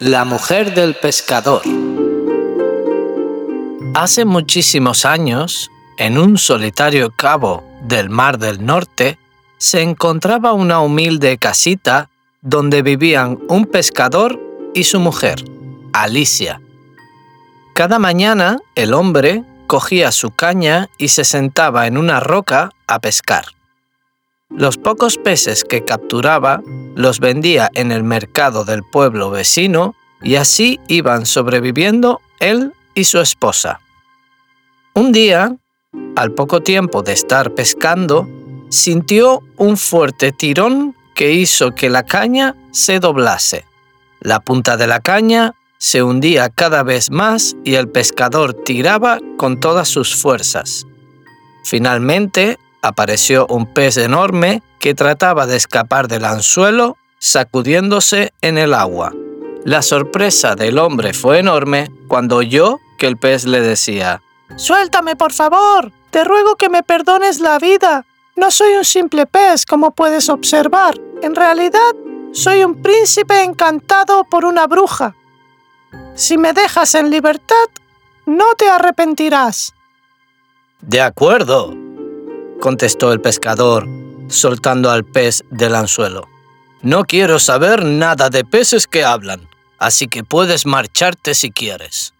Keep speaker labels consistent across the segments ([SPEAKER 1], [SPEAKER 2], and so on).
[SPEAKER 1] La mujer del pescador. Hace muchísimos años, en un solitario cabo del Mar del Norte, se encontraba una humilde casita donde vivían un pescador y su mujer, Alicia. Cada mañana el hombre cogía su caña y se sentaba en una roca a pescar. Los pocos peces que capturaba los vendía en el mercado del pueblo vecino y así iban sobreviviendo él y su esposa. Un día, al poco tiempo de estar pescando, sintió un fuerte tirón que hizo que la caña se doblase. La punta de la caña se hundía cada vez más y el pescador tiraba con todas sus fuerzas. Finalmente apareció un pez enorme que trataba de escapar del anzuelo sacudiéndose en el agua. La sorpresa del hombre fue enorme cuando oyó que el pez le decía, Suéltame, por favor. Te ruego que me perdones la vida. No soy un simple pez, como puedes observar. En realidad, soy un príncipe encantado por una bruja. Si me dejas en libertad, no te arrepentirás. De acuerdo, contestó el pescador, soltando al pez del anzuelo. No quiero saber nada de peces que hablan, así que puedes marcharte si quieres.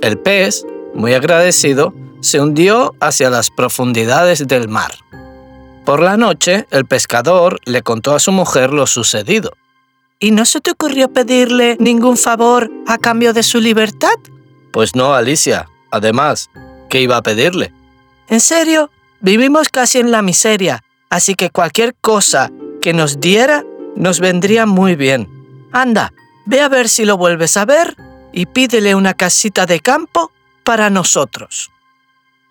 [SPEAKER 1] El pez, muy agradecido, se hundió hacia las profundidades del mar. Por la noche, el pescador le contó a su mujer lo sucedido. ¿Y no se te ocurrió pedirle ningún favor a cambio de su libertad? Pues no, Alicia. Además, ¿qué iba a pedirle? ¿En serio? Vivimos casi en la miseria, así que cualquier cosa que nos diera nos vendría muy bien. Anda, ve a ver si lo vuelves a ver y pídele una casita de campo para nosotros.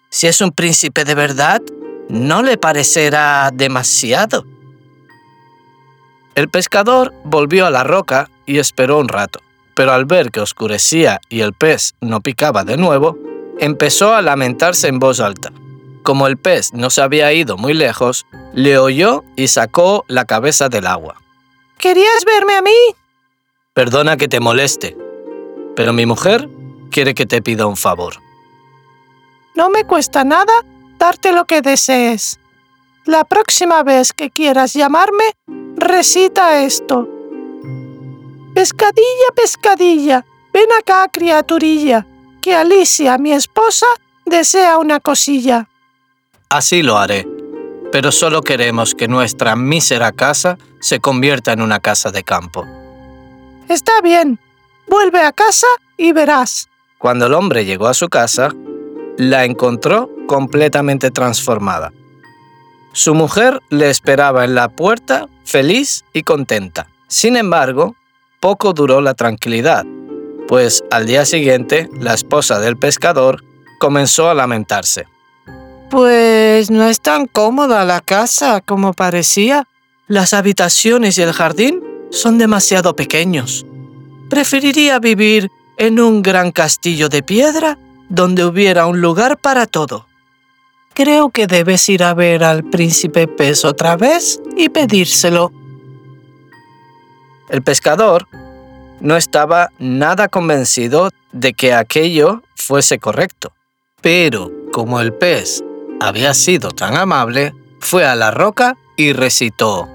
[SPEAKER 1] Si es un príncipe de verdad, no le parecerá demasiado. El pescador volvió a la roca y esperó un rato, pero al ver que oscurecía y el pez no picaba de nuevo, empezó a lamentarse en voz alta. Como el pez no se había ido muy lejos, le oyó y sacó la cabeza del agua. ¿Querías verme a mí? Perdona que te moleste, pero mi mujer quiere que te pida un favor. No me cuesta nada darte lo que desees. La próxima vez que quieras llamarme, recita esto. Pescadilla, pescadilla, ven acá, criaturilla, que Alicia, mi esposa, desea una cosilla. Así lo haré, pero solo queremos que nuestra mísera casa se convierta en una casa de campo. Está bien, vuelve a casa y verás. Cuando el hombre llegó a su casa, la encontró completamente transformada. Su mujer le esperaba en la puerta feliz y contenta. Sin embargo, poco duró la tranquilidad, pues al día siguiente la esposa del pescador comenzó a lamentarse. Pues no es tan cómoda la casa como parecía. Las habitaciones y el jardín son demasiado pequeños. Preferiría vivir en un gran castillo de piedra donde hubiera un lugar para todo. Creo que debes ir a ver al príncipe pez otra vez y pedírselo. El pescador no estaba nada convencido de que aquello fuese correcto, pero como el pez había sido tan amable, fue a la roca y recitó,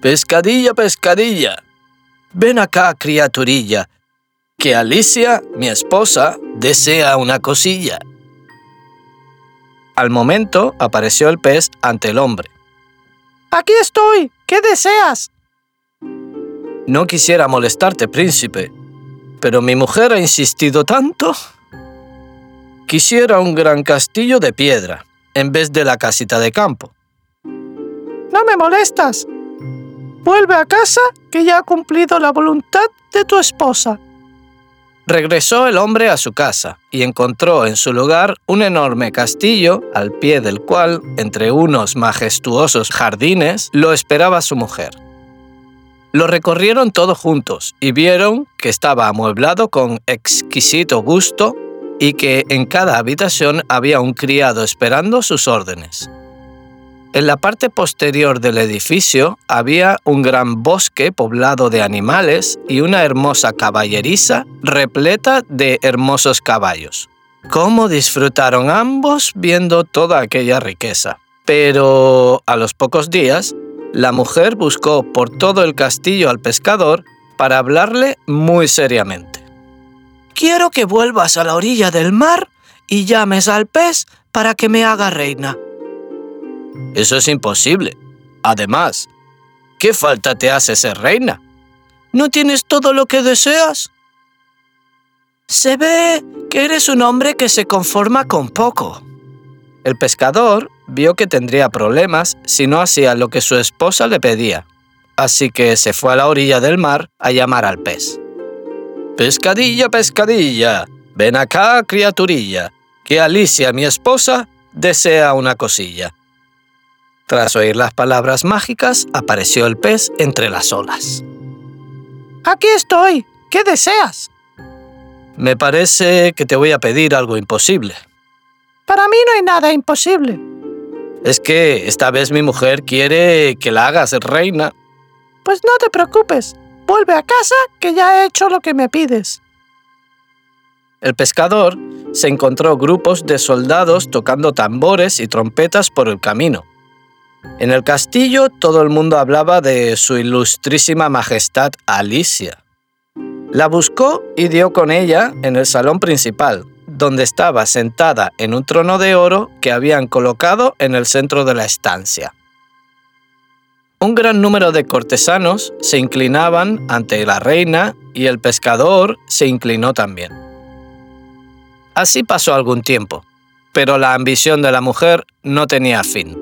[SPEAKER 1] Pescadilla, pescadilla, ven acá, criaturilla, que Alicia, mi esposa, desea una cosilla. Al momento apareció el pez ante el hombre. Aquí estoy. ¿Qué deseas? No quisiera molestarte, príncipe, pero mi mujer ha insistido tanto. Quisiera un gran castillo de piedra, en vez de la casita de campo. No me molestas. Vuelve a casa que ya ha cumplido la voluntad de tu esposa. Regresó el hombre a su casa y encontró en su lugar un enorme castillo al pie del cual, entre unos majestuosos jardines, lo esperaba su mujer. Lo recorrieron todos juntos y vieron que estaba amueblado con exquisito gusto y que en cada habitación había un criado esperando sus órdenes. En la parte posterior del edificio había un gran bosque poblado de animales y una hermosa caballeriza repleta de hermosos caballos. ¿Cómo disfrutaron ambos viendo toda aquella riqueza? Pero a los pocos días, la mujer buscó por todo el castillo al pescador para hablarle muy seriamente. Quiero que vuelvas a la orilla del mar y llames al pez para que me haga reina. Eso es imposible. Además, ¿qué falta te hace ser reina? ¿No tienes todo lo que deseas? Se ve que eres un hombre que se conforma con poco. El pescador vio que tendría problemas si no hacía lo que su esposa le pedía, así que se fue a la orilla del mar a llamar al pez. Pescadilla, pescadilla, ven acá, criaturilla, que Alicia, mi esposa, desea una cosilla. Tras oír las palabras mágicas, apareció el pez entre las olas. Aquí estoy. ¿Qué deseas? Me parece que te voy a pedir algo imposible. Para mí no hay nada imposible. Es que esta vez mi mujer quiere que la hagas reina. Pues no te preocupes. Vuelve a casa que ya he hecho lo que me pides. El pescador se encontró grupos de soldados tocando tambores y trompetas por el camino. En el castillo todo el mundo hablaba de su ilustrísima majestad Alicia. La buscó y dio con ella en el salón principal, donde estaba sentada en un trono de oro que habían colocado en el centro de la estancia. Un gran número de cortesanos se inclinaban ante la reina y el pescador se inclinó también. Así pasó algún tiempo, pero la ambición de la mujer no tenía fin.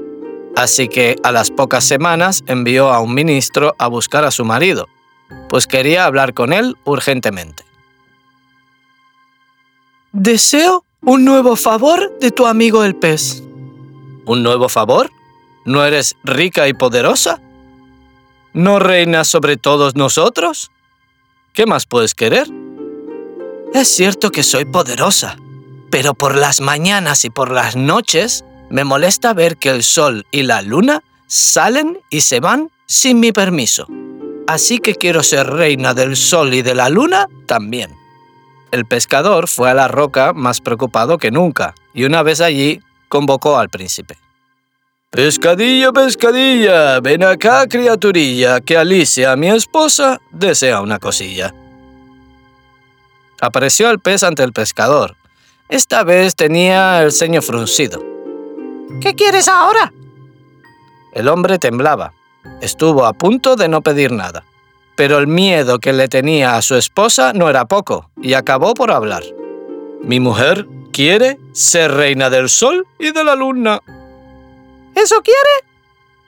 [SPEAKER 1] Así que a las pocas semanas envió a un ministro a buscar a su marido, pues quería hablar con él urgentemente. Deseo un nuevo favor de tu amigo el pez. ¿Un nuevo favor? ¿No eres rica y poderosa? ¿No reinas sobre todos nosotros? ¿Qué más puedes querer? Es cierto que soy poderosa, pero por las mañanas y por las noches me molesta ver que el sol y la luna salen y se van sin mi permiso. Así que quiero ser reina del sol y de la luna también. El pescador fue a la roca más preocupado que nunca, y una vez allí convocó al príncipe. Pescadilla, pescadilla, ven acá, criaturilla, que Alicia, mi esposa, desea una cosilla. Apareció el pez ante el pescador. Esta vez tenía el ceño fruncido. ¿Qué quieres ahora? El hombre temblaba. Estuvo a punto de no pedir nada. Pero el miedo que le tenía a su esposa no era poco, y acabó por hablar. Mi mujer quiere ser reina del sol y de la luna. ¿Eso quiere?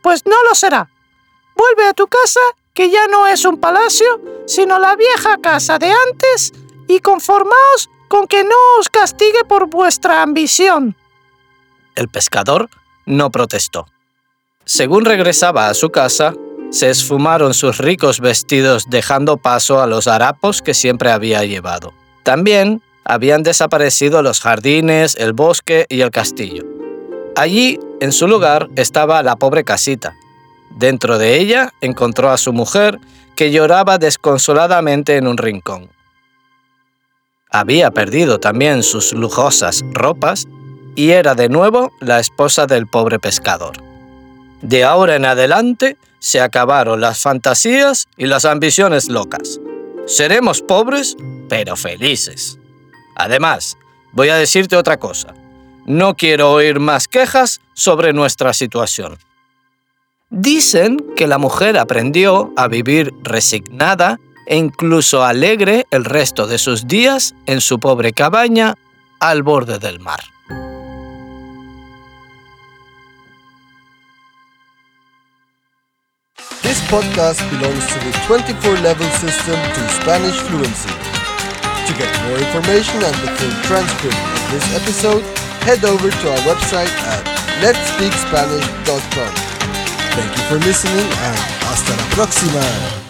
[SPEAKER 1] Pues no lo será. Vuelve a tu casa, que ya no es un palacio, sino la vieja casa de antes, y conformaos con que no os castigue por vuestra ambición. El pescador no protestó. Según regresaba a su casa, se esfumaron sus ricos vestidos dejando paso a los harapos que siempre había llevado. También habían desaparecido los jardines, el bosque y el castillo. Allí, en su lugar, estaba la pobre casita. Dentro de ella encontró a su mujer, que lloraba desconsoladamente en un rincón. Había perdido también sus lujosas ropas y era de nuevo la esposa del pobre pescador. De ahora en adelante se acabaron las fantasías y las ambiciones locas. Seremos pobres, pero felices. Además, voy a decirte otra cosa. No quiero oír más quejas sobre nuestra situación. Dicen que la mujer aprendió a vivir resignada e incluso alegre el resto de sus días en su pobre cabaña al borde del mar.
[SPEAKER 2] podcast belongs to the 24 level system to Spanish fluency. To get more information and the full transcript of this episode, head over to our website at letspeakspanish.com. Thank you for listening and hasta la próxima!